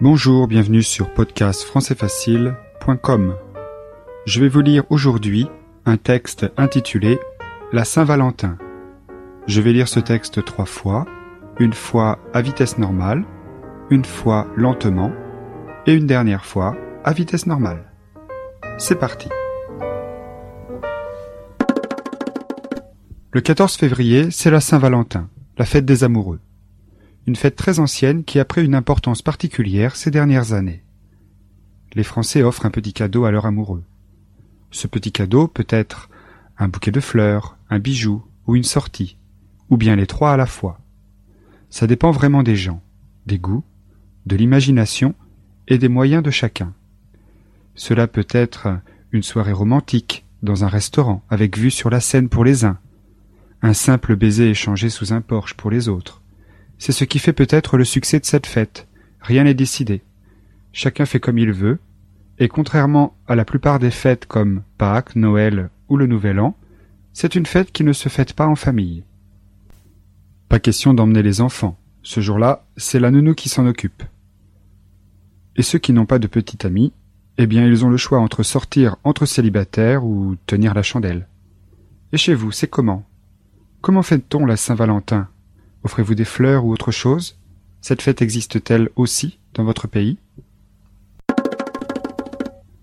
Bonjour, bienvenue sur podcastfrançaisfacile.com. Je vais vous lire aujourd'hui un texte intitulé La Saint-Valentin. Je vais lire ce texte trois fois, une fois à vitesse normale, une fois lentement et une dernière fois à vitesse normale. C'est parti. Le 14 février, c'est la Saint-Valentin, la fête des amoureux une fête très ancienne qui a pris une importance particulière ces dernières années. Les Français offrent un petit cadeau à leur amoureux. Ce petit cadeau peut être un bouquet de fleurs, un bijou ou une sortie, ou bien les trois à la fois. Ça dépend vraiment des gens, des goûts, de l'imagination et des moyens de chacun. Cela peut être une soirée romantique dans un restaurant avec vue sur la Seine pour les uns, un simple baiser échangé sous un porche pour les autres, c'est ce qui fait peut-être le succès de cette fête. Rien n'est décidé. Chacun fait comme il veut, et contrairement à la plupart des fêtes comme Pâques, Noël ou le Nouvel An, c'est une fête qui ne se fête pas en famille. Pas question d'emmener les enfants. Ce jour-là, c'est la nounou qui s'en occupe. Et ceux qui n'ont pas de petit ami, eh bien ils ont le choix entre sortir entre célibataires ou tenir la chandelle. Et chez vous, c'est comment? Comment fête-t-on la Saint-Valentin? Offrez-vous des fleurs ou autre chose? Cette fête existe-t-elle aussi dans votre pays?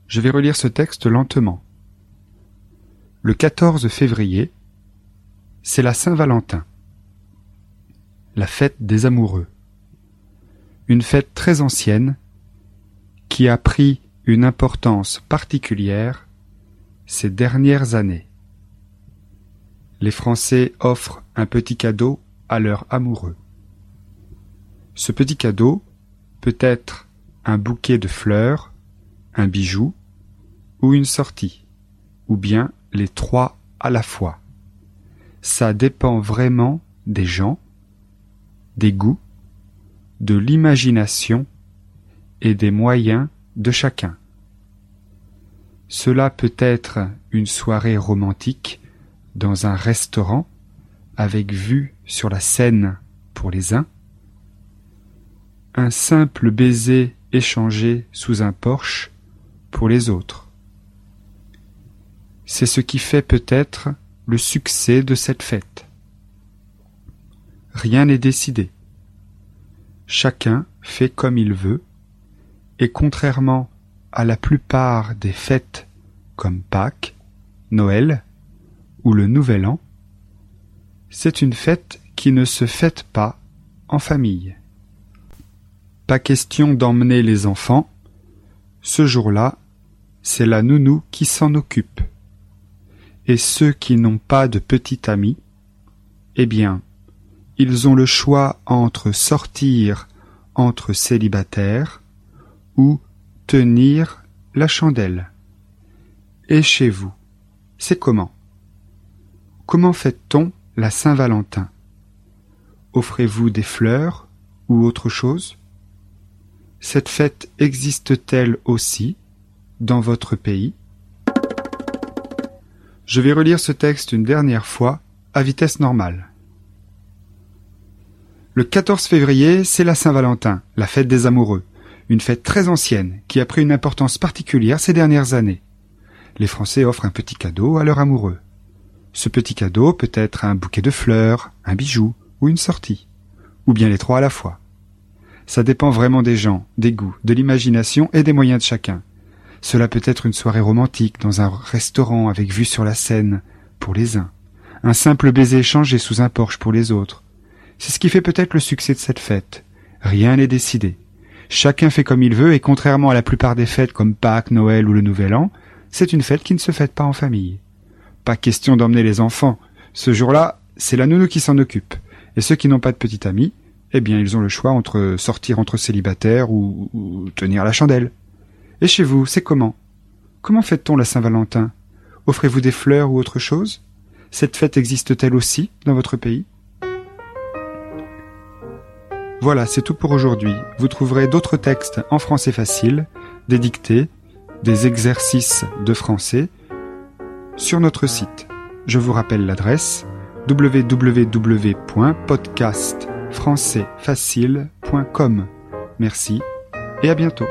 Je vais relire ce texte lentement. Le 14 février, c'est la Saint-Valentin, la fête des amoureux. Une fête très ancienne qui a pris une importance particulière ces dernières années. Les Français offrent un petit cadeau à leur amoureux. Ce petit cadeau peut être un bouquet de fleurs, un bijou ou une sortie, ou bien les trois à la fois. Ça dépend vraiment des gens, des goûts, de l'imagination et des moyens de chacun. Cela peut être une soirée romantique dans un restaurant avec vue sur la scène pour les uns, un simple baiser échangé sous un porche pour les autres. C'est ce qui fait peut-être le succès de cette fête. Rien n'est décidé. Chacun fait comme il veut, et contrairement à la plupart des fêtes comme Pâques, Noël ou le Nouvel An, c'est une fête qui ne se fête pas en famille. Pas question d'emmener les enfants. Ce jour-là, c'est la nounou qui s'en occupe. Et ceux qui n'ont pas de petit ami, eh bien, ils ont le choix entre sortir entre célibataires ou tenir la chandelle. Et chez vous, c'est comment? Comment fait-on la Saint-Valentin. Offrez-vous des fleurs ou autre chose? Cette fête existe-t-elle aussi dans votre pays? Je vais relire ce texte une dernière fois à vitesse normale. Le 14 février, c'est la Saint-Valentin, la fête des amoureux, une fête très ancienne qui a pris une importance particulière ces dernières années. Les Français offrent un petit cadeau à leur amoureux. Ce petit cadeau peut être un bouquet de fleurs, un bijou ou une sortie, ou bien les trois à la fois. Ça dépend vraiment des gens, des goûts, de l'imagination et des moyens de chacun. Cela peut être une soirée romantique dans un restaurant avec vue sur la Seine pour les uns, un simple baiser échangé sous un porche pour les autres. C'est ce qui fait peut-être le succès de cette fête. Rien n'est décidé. Chacun fait comme il veut et contrairement à la plupart des fêtes comme Pâques, Noël ou le Nouvel An, c'est une fête qui ne se fête pas en famille. Pas question d'emmener les enfants. Ce jour-là, c'est la nounou qui s'en occupe. Et ceux qui n'ont pas de petit ami, eh bien, ils ont le choix entre sortir entre célibataires ou, ou tenir la chandelle. Et chez vous, c'est comment? Comment fête-t-on la Saint-Valentin? Offrez-vous des fleurs ou autre chose? Cette fête existe-t-elle aussi dans votre pays? Voilà, c'est tout pour aujourd'hui. Vous trouverez d'autres textes en français facile, des dictées, des exercices de français, sur notre site. Je vous rappelle l'adresse www.podcastfrançaisfacile.com. Merci et à bientôt.